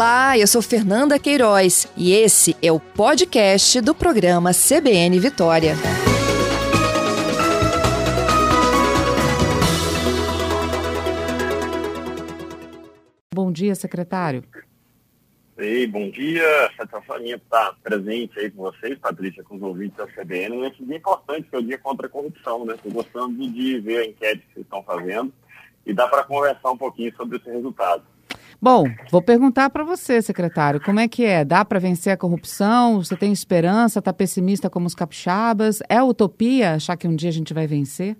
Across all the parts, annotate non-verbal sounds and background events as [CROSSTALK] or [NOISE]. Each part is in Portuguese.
Olá, eu sou Fernanda Queiroz e esse é o podcast do programa CBN Vitória. Bom dia, secretário. Ei, bom dia. Satisfação minha estar presente aí com vocês, Patrícia, com os ouvintes da CBN, nesse dia importante, que é o dia contra a corrupção, né? Estou gostando de ver a enquete que vocês estão fazendo e dá para conversar um pouquinho sobre esse resultado. Bom, vou perguntar para você, secretário, como é que é? Dá para vencer a corrupção? Você tem esperança? Está pessimista como os capixabas? É utopia achar que um dia a gente vai vencer?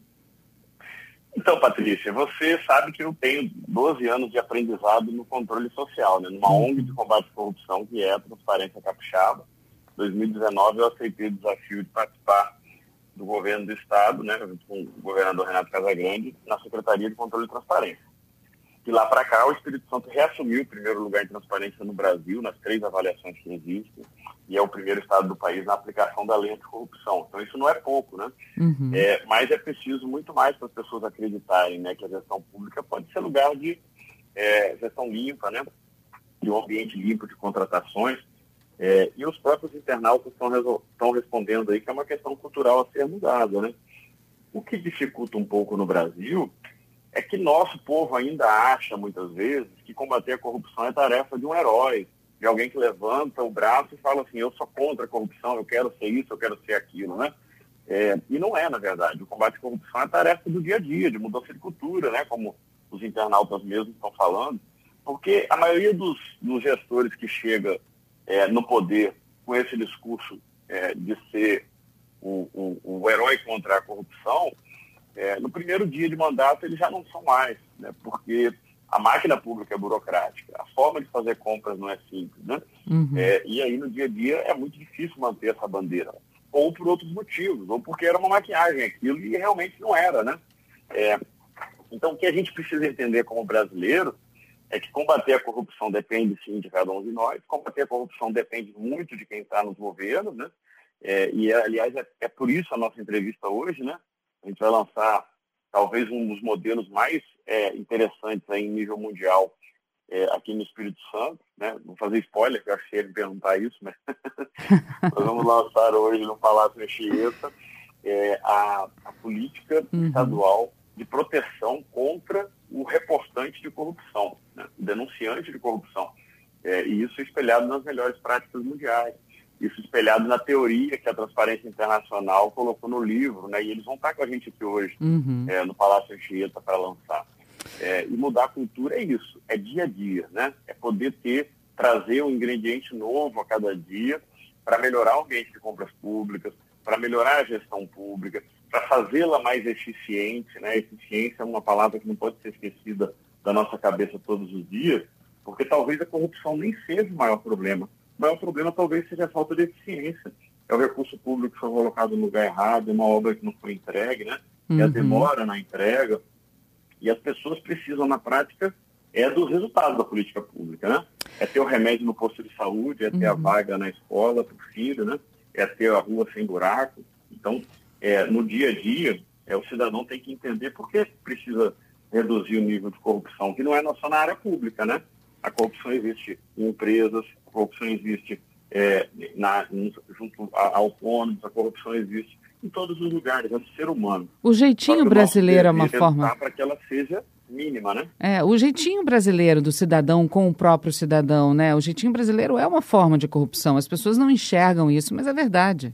Então, Patrícia, você sabe que eu tenho 12 anos de aprendizado no controle social, né? numa ONG de combate à corrupção que é a Transparência Capixaba. Em 2019 eu aceitei o desafio de participar do governo do Estado, né, com o governador Renato Casagrande, na Secretaria de Controle e Transparência. De lá para cá, o Espírito Santo reassumiu o primeiro lugar em transparência no Brasil, nas três avaliações que existem, e é o primeiro estado do país na aplicação da lei anticorrupção. Então, isso não é pouco, né? Uhum. É, mas é preciso muito mais para as pessoas acreditarem né, que a gestão pública pode ser lugar de é, gestão limpa, né? De um ambiente limpo de contratações. É, e os próprios internautas estão respondendo aí que é uma questão cultural a ser mudada, né? O que dificulta um pouco no Brasil é que nosso povo ainda acha, muitas vezes, que combater a corrupção é tarefa de um herói, de alguém que levanta o braço e fala assim, eu sou contra a corrupção, eu quero ser isso, eu quero ser aquilo, né? É, e não é, na verdade. O combate à corrupção é tarefa do dia a dia, de mudança de cultura, né? Como os internautas mesmos estão falando. Porque a maioria dos, dos gestores que chega é, no poder com esse discurso é, de ser o, o, o herói contra a corrupção, é, no primeiro dia de mandato eles já não são mais, né? porque a máquina pública é burocrática, a forma de fazer compras não é simples, né? Uhum. É, e aí no dia a dia é muito difícil manter essa bandeira, ou por outros motivos, ou porque era uma maquiagem aquilo e realmente não era, né? É, então o que a gente precisa entender como brasileiro é que combater a corrupção depende sim de cada um de nós, combater a corrupção depende muito de quem está nos governos, né? É, e aliás é, é por isso a nossa entrevista hoje, né? A gente vai lançar talvez um dos modelos mais é, interessantes em nível mundial é, aqui no Espírito Santo. Né? Vou fazer spoiler, que eu achei ele perguntar isso, [LAUGHS] mas nós vamos lançar hoje no Palácio Anchieta é, a, a, política uhum. estadual de proteção contra o reportante de corrupção, né? o denunciante de corrupção. É, e isso espelhado nas melhores práticas mundiais isso espelhado na teoria que a Transparência Internacional colocou no livro, né? E eles vão estar com a gente aqui hoje, uhum. é, no Palácio Anchieta, para lançar. É, e mudar a cultura é isso, é dia a dia, né? É poder ter, trazer um ingrediente novo a cada dia para melhorar o ambiente de compras públicas, para melhorar a gestão pública, para fazê-la mais eficiente, né? Eficiência é uma palavra que não pode ser esquecida da nossa cabeça todos os dias, porque talvez a corrupção nem seja o maior problema o maior problema talvez seja a falta de eficiência. É o recurso público que foi colocado no lugar errado, uma obra que não foi entregue, né? Uhum. E a demora na entrega. E as pessoas precisam, na prática, é dos resultados da política pública, né? É ter o remédio no posto de saúde, é ter uhum. a vaga na escola para o filho, né? É ter a rua sem buraco. Então, é, no dia a dia, é, o cidadão tem que entender por que precisa reduzir o nível de corrupção, que não é só na área pública, né? A corrupção existe em empresas, a corrupção existe é, na, junto a, a autônomos, a corrupção existe em todos os lugares, é do ser humano. O jeitinho brasileiro é uma forma. Para que ela seja mínima, né? É, o jeitinho brasileiro do cidadão com o próprio cidadão, né? O jeitinho brasileiro é uma forma de corrupção. As pessoas não enxergam isso, mas é verdade.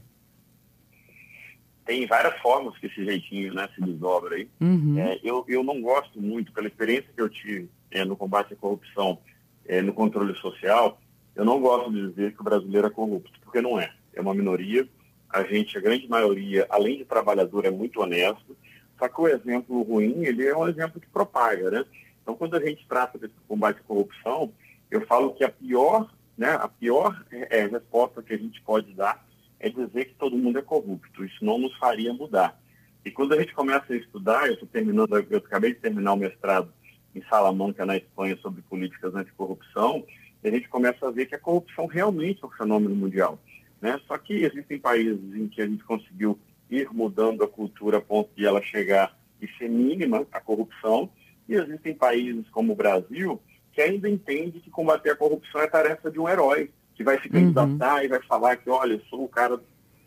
Tem várias formas que esse jeitinho né, se desdobra aí. Uhum. É, eu, eu não gosto muito, pela experiência que eu tive é, no combate à corrupção, é, no controle social, eu não gosto de dizer que o brasileiro é corrupto, porque não é. É uma minoria. A gente, a grande maioria, além de trabalhador, é muito honesto. Só que o exemplo ruim, ele é um exemplo que propaga, né? Então, quando a gente trata desse combate à corrupção, eu falo que a pior, né, a pior é, é resposta que a gente pode dar é dizer que todo mundo é corrupto. Isso não nos faria mudar. E quando a gente começa a estudar, eu estou terminando, eu acabei de terminar o mestrado em Salamanca, na Espanha, sobre políticas anticorrupção, e a gente começa a ver que a corrupção realmente é um fenômeno mundial. Né? Só que existem países em que a gente conseguiu ir mudando a cultura a ponto de ela chegar e ser mínima, a corrupção, e existem países como o Brasil, que ainda entende que combater a corrupção é tarefa de um herói, que vai se candidatar uhum. e vai falar que, olha, eu sou o cara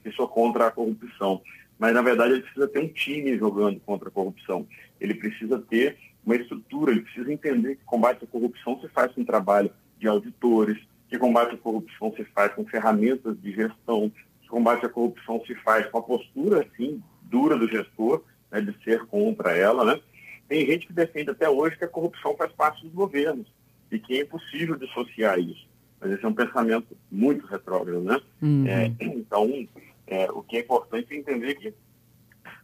que sou contra a corrupção. Mas, na verdade, ele precisa ter um time jogando contra a corrupção. Ele precisa ter uma estrutura, ele precisa entender que combate à corrupção se faz com trabalho de auditores, que combate à corrupção se faz com ferramentas de gestão, que combate à corrupção se faz com a postura, assim, dura do gestor, né, de ser contra ela, né? Tem gente que defende até hoje que a corrupção faz parte dos governos e que é impossível dissociar isso. Mas esse é um pensamento muito retrógrado, né? Uhum. É, então, é, o que é importante é entender que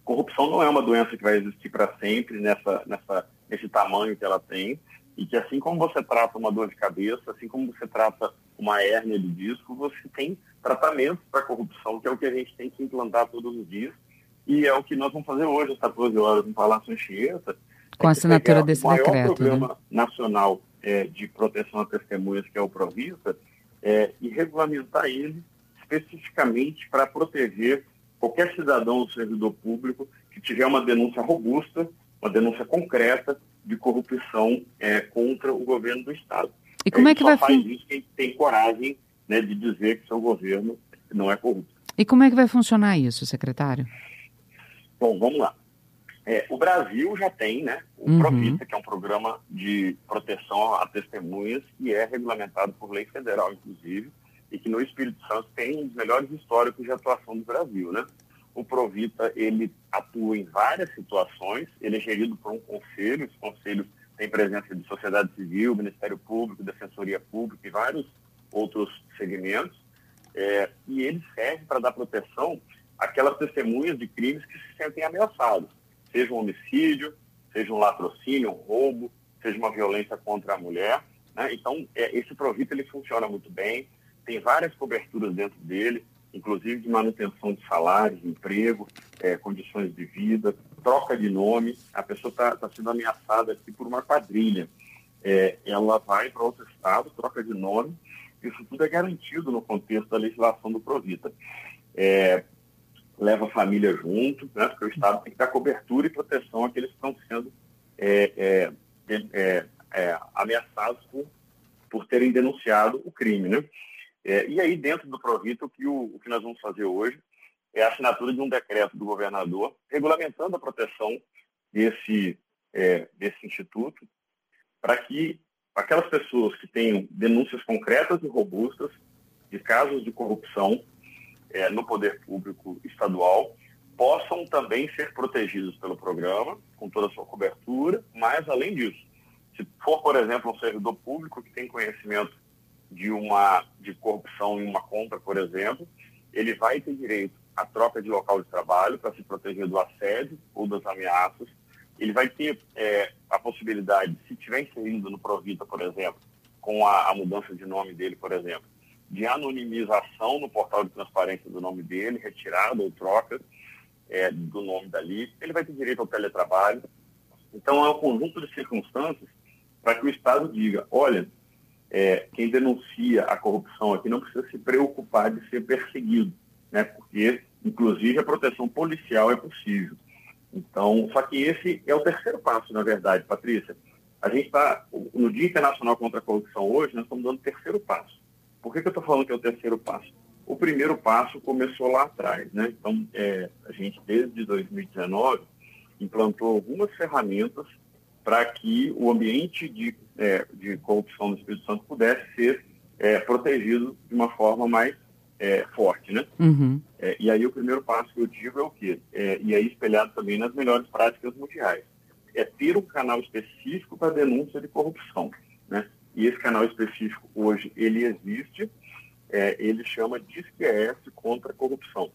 corrupção não é uma doença que vai existir para sempre nessa, nessa, nesse tamanho que ela tem e que assim como você trata uma dor de cabeça, assim como você trata uma hérnia de disco, você tem tratamento para corrupção, que é o que a gente tem que implantar todos os dias. E é o que nós vamos fazer hoje, às 14 horas, no Palácio Anchieta. Com a assinatura desse o maior decreto. programa né? nacional é, de proteção a testemunhas, que é o Provisa, é, e regulamentar ele especificamente para proteger qualquer cidadão ou servidor público que tiver uma denúncia robusta, uma denúncia concreta de corrupção é, contra o governo do Estado. E como é que vai faz isso quem tem coragem né, de dizer que seu governo não é corrupto. E como é que vai funcionar isso, secretário? Bom, vamos lá. É, o Brasil já tem né, o uhum. Que é um programa de proteção a testemunhas e é regulamentado por lei federal, inclusive, e que no Espírito Santo tem um dos melhores históricos de atuação do Brasil. Né? O Provita ele atua em várias situações, ele é gerido por um conselho, esse conselho tem presença de sociedade civil, Ministério Público, Defensoria Pública e vários outros segmentos, é, e ele serve para dar proteção àquelas testemunhas de crimes que se sentem ameaçados, seja um homicídio, seja um latrocínio, um roubo, seja uma violência contra a mulher. Né? Então, é, esse Provita ele funciona muito bem, tem várias coberturas dentro dele, inclusive de manutenção de salários, emprego, é, condições de vida, troca de nome. A pessoa está tá sendo ameaçada aqui por uma quadrilha. É, ela vai para outro estado, troca de nome. Isso tudo é garantido no contexto da legislação do Provita. É, leva a família junto, né, porque o Estado tem que dar cobertura e proteção àqueles que estão sendo é, é, é ameaçados por, por terem denunciado o crime. Né? É, e aí, dentro do Provita, o que, o, o que nós vamos fazer hoje é a assinatura de um decreto do governador regulamentando a proteção desse, é, desse instituto para que aquelas pessoas que tenham denúncias concretas e robustas de casos de corrupção é, no poder público estadual possam também ser protegidos pelo programa, com toda a sua cobertura, mas além disso, se for, por exemplo, um servidor público que tem conhecimento de uma de corrupção em uma compra, por exemplo, ele vai ter direito à troca de local de trabalho para se proteger do assédio ou das ameaças. Ele vai ter é, a possibilidade, se tiver inserido no Provita, por exemplo, com a, a mudança de nome dele, por exemplo, de anonimização no portal de transparência do nome dele, retirada ou troca é, do nome dali. Ele vai ter direito ao teletrabalho. Então, é um conjunto de circunstâncias para que o Estado diga, olha, é, quem denuncia a corrupção aqui não precisa se preocupar de ser perseguido, né? porque, inclusive, a proteção policial é possível. Então, só que esse é o terceiro passo, na verdade, Patrícia. A gente está, no Dia Internacional contra a Corrupção hoje, nós estamos dando o terceiro passo. Por que, que eu estou falando que é o terceiro passo? O primeiro passo começou lá atrás, né? Então, é, a gente, desde 2019, implantou algumas ferramentas para que o ambiente de, é, de corrupção do Espírito Santo pudesse ser é, protegido de uma forma mais é, forte, né? Uhum. É, e aí o primeiro passo que eu digo é o quê? É, e aí espelhado também nas melhores práticas mundiais. É ter um canal específico para denúncia de corrupção, né? E esse canal específico hoje, ele existe, é, ele chama Disque contra a corrupção.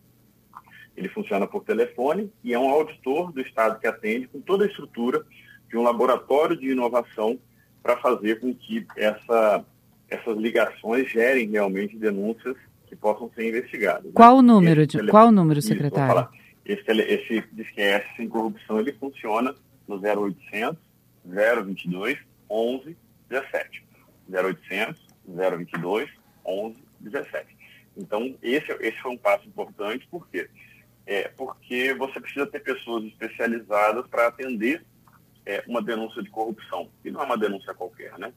Ele funciona por telefone e é um auditor do Estado que atende com toda a estrutura de um laboratório de inovação para fazer com que essa, essas ligações gerem realmente denúncias que possam ser investigadas. Né? Qual né? o número, de, qual o número, secretário? Esse, esse Disque sem corrupção, ele funciona no 0800 022 11 17. 0800 022 11 17. Então, esse, esse foi um passo importante, por quê? É, porque você precisa ter pessoas especializadas para atender é, uma denúncia de corrupção. E não é uma denúncia qualquer, né?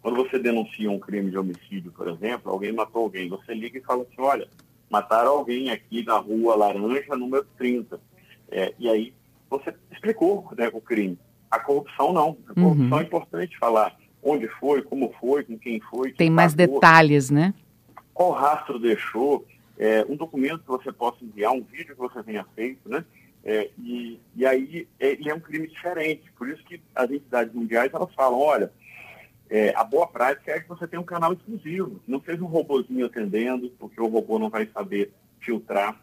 Quando você denuncia um crime de homicídio, por exemplo, alguém matou alguém, você liga e fala assim, olha, mataram alguém aqui na rua Laranja, número 30. É, e aí você explicou né, o crime. A corrupção não. A corrupção uhum. é importante falar onde foi, como foi, com quem foi. Tem mais pagou, detalhes, né? Qual rastro deixou, é, um documento que você possa enviar, um vídeo que você tenha feito, né? É, e, e aí é, ele é um crime diferente. Por isso que as entidades mundiais elas falam, olha, é, a boa prática é que você tenha um canal exclusivo. Não seja um robozinho atendendo, porque o robô não vai saber filtrar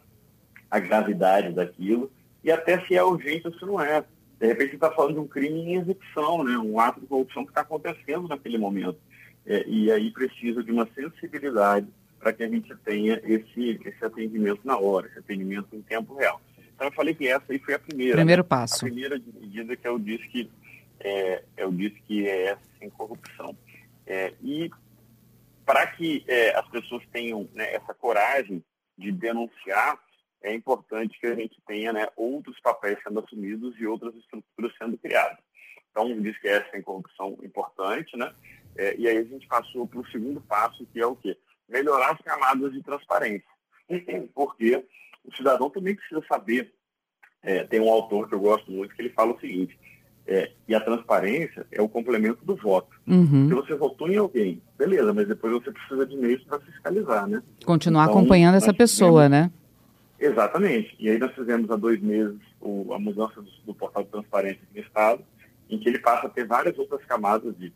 a gravidade daquilo e até se é urgente ou se não é. De repente está falando de um crime em execução, né? um ato de corrupção que está acontecendo naquele momento. É, e aí precisa de uma sensibilidade para que a gente tenha esse, esse atendimento na hora, esse atendimento em tempo real. Então eu falei que essa aí foi a primeira. Primeiro passo. A primeira medida que eu disse que é, eu disse que é essa sem corrupção. É, e para que é, as pessoas tenham né, essa coragem de denunciar, é importante que a gente tenha né, outros papéis sendo assumidos e outras estruturas sendo criadas. Então, diz que essa é corrupção importante, né? É, e aí a gente passou para o segundo passo, que é o quê? Melhorar as camadas de transparência. [CLEARS THROAT] Porque o cidadão também precisa saber. É, tem um autor que eu gosto muito que ele fala o seguinte: é, e a transparência é o complemento do voto. Uhum. Se você votou em alguém, beleza, mas depois você precisa de meios para fiscalizar, né? Continuar então, acompanhando essa pessoa, né? Exatamente. E aí nós fizemos há dois meses o, a mudança do, do, portal de transparência do Estado, em que ele passa a ter várias outras camadas de,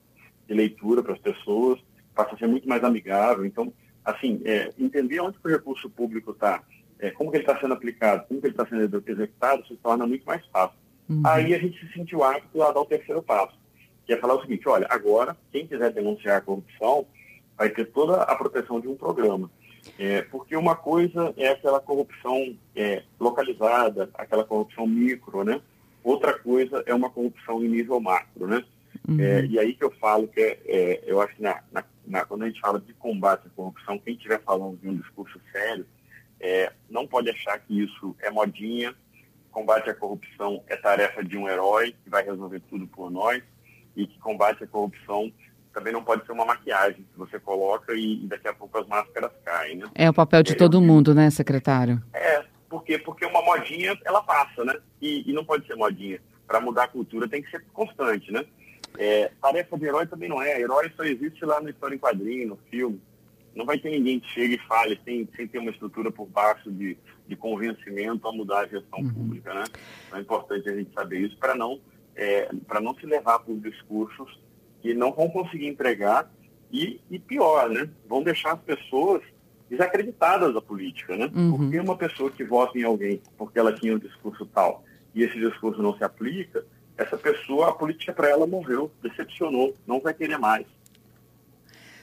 de leitura para as pessoas, passa a ser muito mais amigável. Então, assim, é, entender onde o recurso público está, é, como que ele está sendo aplicado, como que ele está sendo executado, se torna muito mais fácil. Uhum. Aí a gente se sentiu apto a dar o terceiro passo, que é falar o seguinte, olha, agora, quem quiser denunciar a corrupção, vai ter toda a proteção de um programa. É, porque uma coisa é aquela corrupção é, localizada, aquela corrupção micro, né? Outra coisa é uma corrupção em nível macro, né? Uhum. É, e aí que eu falo que é, é eu acho que na, na, na, quando a gente fala de combate à corrupção, quem estiver falando de um discurso sério, é, não pode achar que isso é modinha, combate à corrupção é tarefa de um herói que vai resolver tudo por nós e que combate à corrupção também não pode ser uma maquiagem que você coloca e, daqui a pouco as máscaras caem, né? É o papel de é, todo mundo, né, secretário? É, porque porque uma modinha ela passa, né? E, e não pode ser modinha. Para mudar a cultura tem que ser constante, né? É, tarefa de herói também não é. Herói só existe lá no história em quadrinho, no filme. Não vai ter ninguém que chegue e fale sem, sem ter uma estrutura por baixo de, de convencimento a mudar a gestão uhum. pública, né? Então é importante a gente saber isso para não, é, não se levar por discursos que não vão conseguir entregar e, e pior, né? Vão deixar as pessoas desacreditadas da política, né? Uhum. Porque uma pessoa que vota em alguém porque ela tinha um discurso tal e esse discurso não se aplica, essa pessoa, a política para ela morreu, decepcionou, não vai querer mais.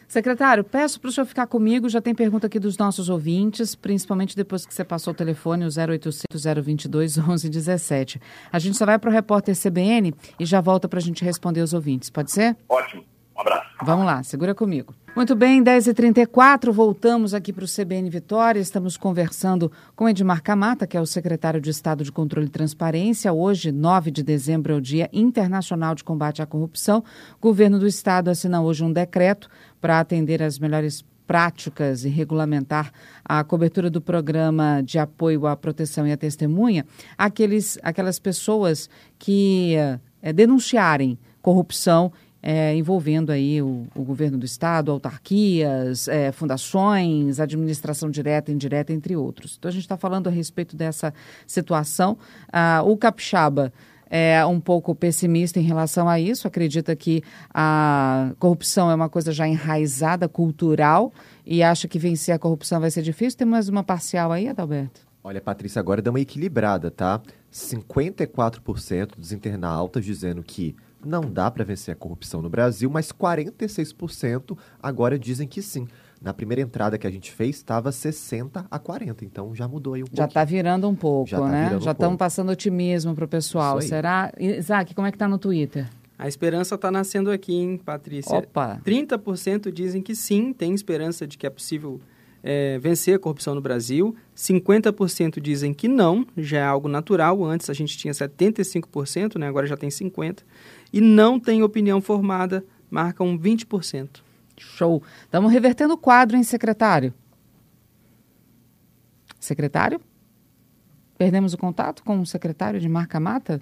Secretário, peço para o senhor ficar comigo. Já tem pergunta aqui dos nossos ouvintes, principalmente depois que você passou o telefone, o 0800 022 1117. A gente só vai para o repórter CBN e já volta para a gente responder os ouvintes. Pode ser? Ótimo. Um abraço. Vamos lá, segura comigo. Muito bem, 10h34, voltamos aqui para o CBN Vitória. Estamos conversando com Edmar Camata, que é o secretário de Estado de Controle e Transparência. Hoje, 9 de dezembro, é o Dia Internacional de Combate à Corrupção. O governo do Estado assina hoje um decreto para atender às melhores práticas e regulamentar a cobertura do programa de apoio à proteção e à testemunha aqueles, aquelas pessoas que é, denunciarem corrupção é, envolvendo aí o, o, governo do estado, autarquias, é, fundações, administração direta e indireta, entre outros. Então a gente está falando a respeito dessa situação. Ah, o capixaba é um pouco pessimista em relação a isso, acredita que a corrupção é uma coisa já enraizada, cultural, e acha que vencer a corrupção vai ser difícil. Tem mais uma parcial aí, Adalberto? Olha, Patrícia, agora dá uma equilibrada, tá? 54% dos internautas dizendo que não dá para vencer a corrupção no Brasil, mas 46% agora dizem que sim. Na primeira entrada que a gente fez, estava 60 a 40, então já mudou aí um pouco. Já está virando um pouco, já tá né? já estamos um passando otimismo para o pessoal. Será? Isaac, como é que está no Twitter? A esperança está nascendo aqui, hein, Patrícia? Opa! 30% dizem que sim, tem esperança de que é possível é, vencer a corrupção no Brasil. 50% dizem que não, já é algo natural. Antes a gente tinha 75%, né? agora já tem 50% e não tem opinião formada marcam 20%. Show. Estamos revertendo o quadro, hein, secretário? Secretário? Perdemos o contato com o secretário de Marca Mata?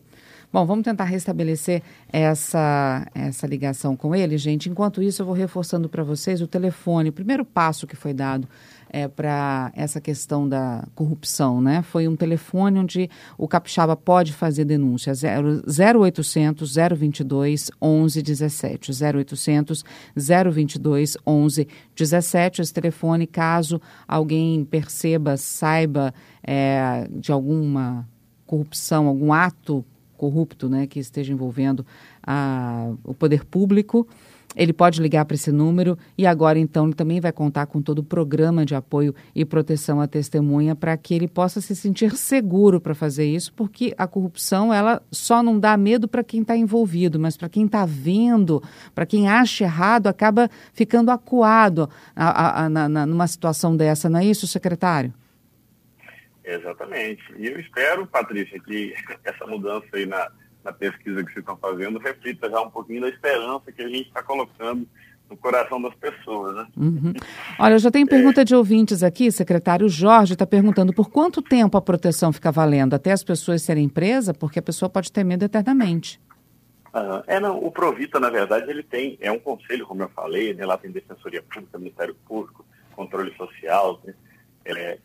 Bom, vamos tentar restabelecer essa, essa ligação com ele, gente. Enquanto isso, eu vou reforçando para vocês o telefone. O primeiro passo que foi dado é, para essa questão da corrupção, né? Foi um telefone onde o capixaba pode fazer denúncia, 0800 022 1117, 0800 022 1117, esse telefone, caso alguém perceba, saiba é, de alguma corrupção, algum ato corrupto, né, que esteja envolvendo a, o poder público, ele pode ligar para esse número e agora então ele também vai contar com todo o programa de apoio e proteção à testemunha para que ele possa se sentir seguro para fazer isso, porque a corrupção ela só não dá medo para quem está envolvido, mas para quem está vendo, para quem acha errado, acaba ficando acuado a, a, a, na, numa situação dessa, não é isso, secretário? Exatamente. E eu espero, Patrícia, que [LAUGHS] essa mudança aí na na pesquisa que vocês estão fazendo reflita já um pouquinho da esperança que a gente está colocando no coração das pessoas, né? Uhum. Olha, eu já tenho pergunta é... de ouvintes aqui, secretário Jorge está perguntando por quanto tempo a proteção fica valendo? Até as pessoas serem presas? Porque a pessoa pode ter medo eternamente. Uhum. É, não, o Provita, na verdade, ele tem, é um conselho, como eu falei, né, lá tem Defensoria Pública, Ministério Público, Controle Social, né? É,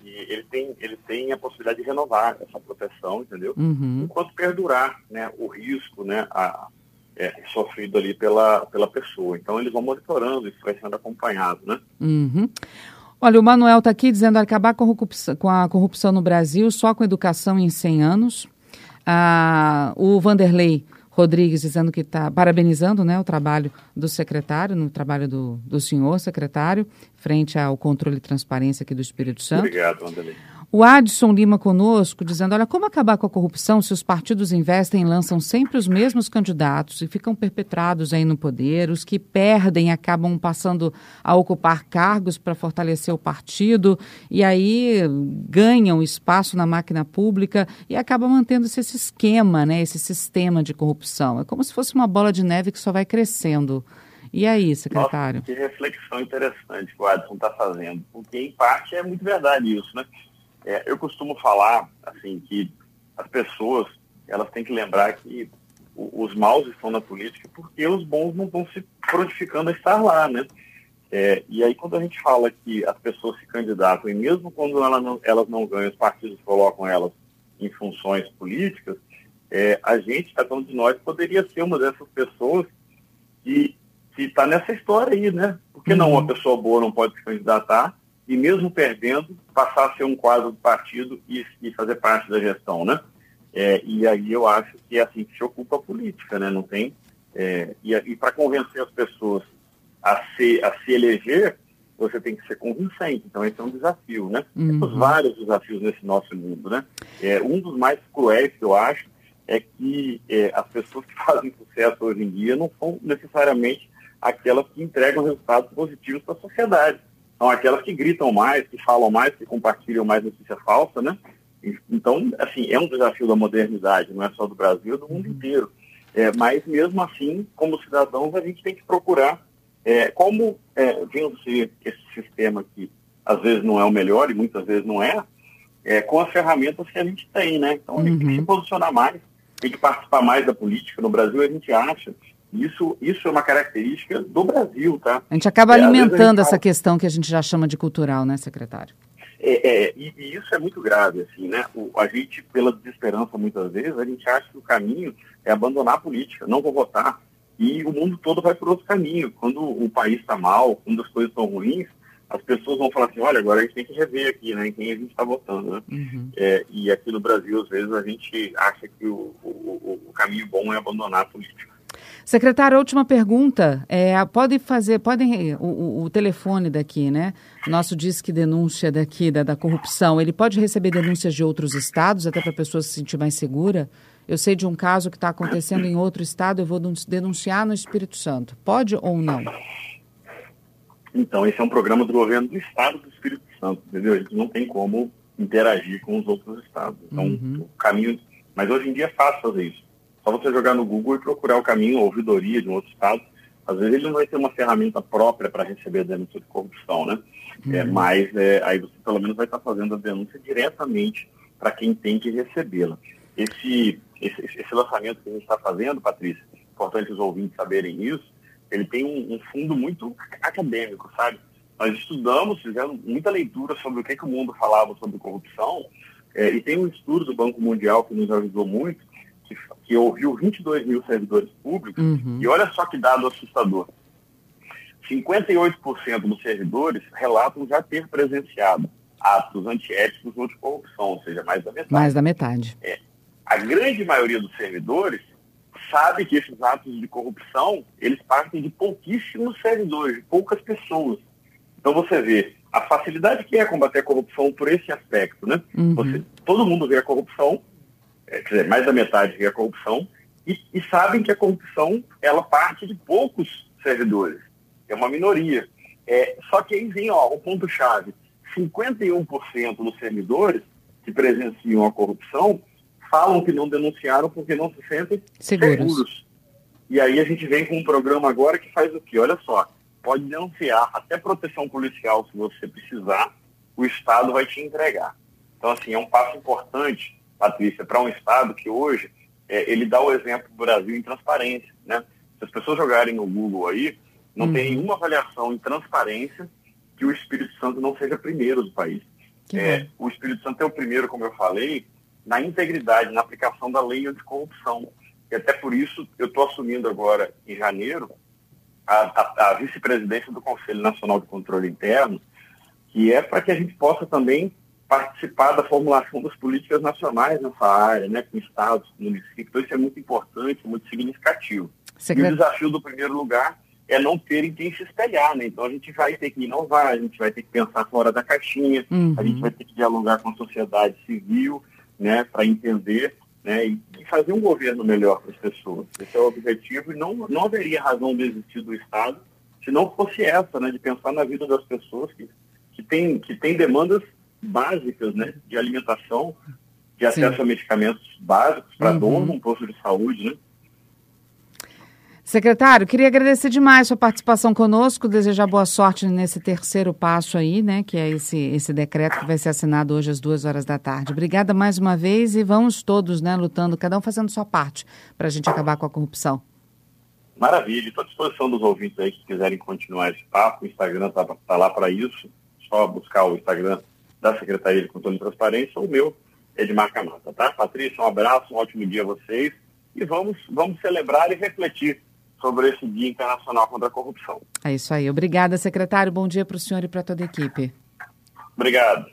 ele tem, a possibilidade de renovar essa proteção, entendeu? Uhum. Enquanto perdurar né, o risco né, a, é, sofrido ali pela, pela pessoa. Então eles vão monitorando, isso vai sendo acompanhado, né? Uhum. Olha, o Manuel está aqui dizendo acabar com a, corrupção, no Brasil só com educação em 100 anos. Ah, o Vanderlei Rodrigues dizendo que está parabenizando né, o trabalho do secretário, no trabalho do, do senhor secretário, frente ao controle e transparência aqui do Espírito Santo. Obrigado, André. O Adson Lima conosco, dizendo: olha, como acabar com a corrupção se os partidos investem e lançam sempre os mesmos candidatos e ficam perpetrados aí no poder? Os que perdem acabam passando a ocupar cargos para fortalecer o partido e aí ganham espaço na máquina pública e acaba mantendo-se esse esquema, né, esse sistema de corrupção. É como se fosse uma bola de neve que só vai crescendo. E aí, secretário? Nossa, que reflexão interessante que o Adson está fazendo, porque em parte é muito verdade isso, né? É, eu costumo falar assim que as pessoas elas têm que lembrar que os maus estão na política porque os bons não estão se prontificando a estar lá, né? É, e aí quando a gente fala que as pessoas se candidatam e mesmo quando elas não, elas não ganham, os partidos colocam elas em funções políticas, é, a gente, cada um de nós, poderia ser uma dessas pessoas que está nessa história aí, né? Por que não uma uhum. pessoa boa não pode se candidatar e mesmo perdendo, passar a ser um quadro do partido e, e fazer parte da gestão, né? É, e aí eu acho que é assim que se ocupa a política, né? Não tem. É, e, e para convencer as pessoas a se, a se eleger, você tem que ser convincente. Então esse é um desafio, né? Uhum. Temos vários desafios nesse nosso mundo, né? É, um dos mais cruéis que eu acho é que é, as pessoas que [LAUGHS] fazem sucesso hoje em dia não são necessariamente aquelas que entregam resultados positivos para a sociedade são aquelas que gritam mais, que falam mais, que compartilham mais notícia falsa, né? Então, assim, é um desafio da modernidade, não é só do Brasil, é do mundo inteiro. É, mas, mesmo assim, como cidadãos, a gente tem que procurar é, como é, vencer esse sistema que às vezes não é o melhor e muitas vezes não é, é com as ferramentas que a gente tem, né? Então, a gente uhum. tem que se uhum. posicionar mais, tem que participar mais da política. No Brasil, a gente acha isso, isso é uma característica do Brasil, tá? A gente acaba é, alimentando essa fala... questão que a gente já chama de cultural, né, secretário? É, é e, e, isso é muito grave, assim, né? O, a gente, pela desesperança, muitas vezes, a gente acha que o caminho é abandonar a política, não vou votar. E o mundo todo vai por outro caminho. Quando o país está mal, quando as coisas estão ruins, as pessoas vão falar assim, olha, agora a gente tem que rever aqui, né, em quem a gente está votando, né? Uhum. É, e aqui no Brasil, às vezes, a gente acha que o, o, o caminho bom é abandonar a política. Secretário, última pergunta. É, pode fazer, podem o, o, telefone daqui, né? Nosso disque denúncia daqui da, da corrupção, ele pode receber denúncias de outros estados, até para a pessoa se sentir mais segura? Eu sei de um caso que está acontecendo em outro estado, eu vou denunciar no Espírito Santo. Pode ou não? Então, esse é um programa do governo do estado do Espírito Santo, entendeu? A gente não tem como interagir com os outros estados. Então, uhum. o caminho. Mas hoje em dia é fácil fazer isso. Só você jogar no Google e procurar o caminho, ouvidoria de um outro estado, Às vezes ele não vai ter uma ferramenta própria para receber a denúncia de corrupção, né? Uhum. É, mas é, aí você pelo menos vai estar fazendo a denúncia diretamente para quem tem que recebê-la. Esse, esse, esse, lançamento que a gente está fazendo, Patrícia, importante os ouvintes saberem isso, ele tem um, um, fundo muito acadêmico, sabe? Nós estudamos, fizemos muita leitura sobre o que, que o mundo falava sobre corrupção, é, e tem um estudo do Banco Mundial que nos ajudou muito, que, que ouviu 22 mil servidores públicos, uhum. e olha só que dado assustador. 58% dos servidores relatam já ter presenciado atos antiéticos ou de corrupção, ou seja, mais da metade. Mais da metade. É. A grande maioria dos servidores sabe que esses atos de corrupção, eles partem de pouquíssimos servidores, de poucas pessoas. Então você vê a facilidade que é combater a corrupção por esse aspecto, né? Uhum. Você, todo mundo vê a corrupção, é, quer dizer, mais da metade vê a corrupção, e, e sabem que a corrupção, ela parte de poucos servidores, é uma minoria. É, só que aí vem ó, o ponto-chave, 51% dos servidores que presenciam a corrupção falam que não denunciaram porque não se sentem seguros. seguros. E aí a gente vem com um programa agora que faz o quê? Olha só, pode denunciar até proteção policial se você precisar, o Estado vai te entregar. Então, assim, é um passo importante, Patrícia, para um Estado que hoje é, ele dá o exemplo do Brasil em transparência. Né? Se as pessoas jogarem no Google aí, não uhum. tem nenhuma avaliação em transparência que o Espírito Santo não seja primeiro do país. É, o Espírito Santo é o primeiro, como eu falei, na integridade, na aplicação da lei anticorrupção. E até por isso eu estou assumindo agora, em janeiro, a, a, a vice-presidência do Conselho Nacional de Controle Interno, que é para que a gente possa também participar da formulação das políticas nacionais nessa área, né, com estados, com municípios. Então isso é muito importante, muito significativo. E o desafio do primeiro lugar é não terem quem se espelhar, né? Então a gente vai ter que inovar, a gente vai ter que pensar fora da caixinha, uhum. a gente vai ter que dialogar com a sociedade civil, né, para entender né, e, fazer um governo melhor para as pessoas. Esse é o objetivo e não, não haveria razão de existir do Estado se não fosse essa, né, de pensar na vida das pessoas que, que, tem, que tem demandas básicas né, de alimentação, de acesso Sim. a medicamentos básicos para uhum. dor num posto de saúde, né? Secretário, queria agradecer demais sua participação conosco, desejar boa sorte nesse terceiro passo aí, né, que é esse, esse decreto que vai ser assinado hoje às duas horas da tarde. Obrigada mais uma vez e vamos todos, né, lutando, cada um fazendo sua parte para a gente acabar com a corrupção. Maravilha, estou à disposição dos ouvintes aí que quiserem continuar esse papo, o Instagram está tá lá para isso, só buscar o Instagram da Secretaria de Controle e Transparência, o meu é de Marca Mata, tá? Patrícia, um abraço, um ótimo dia a vocês e vamos, vamos celebrar e refletir sobre esse Dia Internacional contra a Corrupção. É isso aí. Obrigada, secretário. Bom dia para o senhor e para toda a equipe. Obrigado.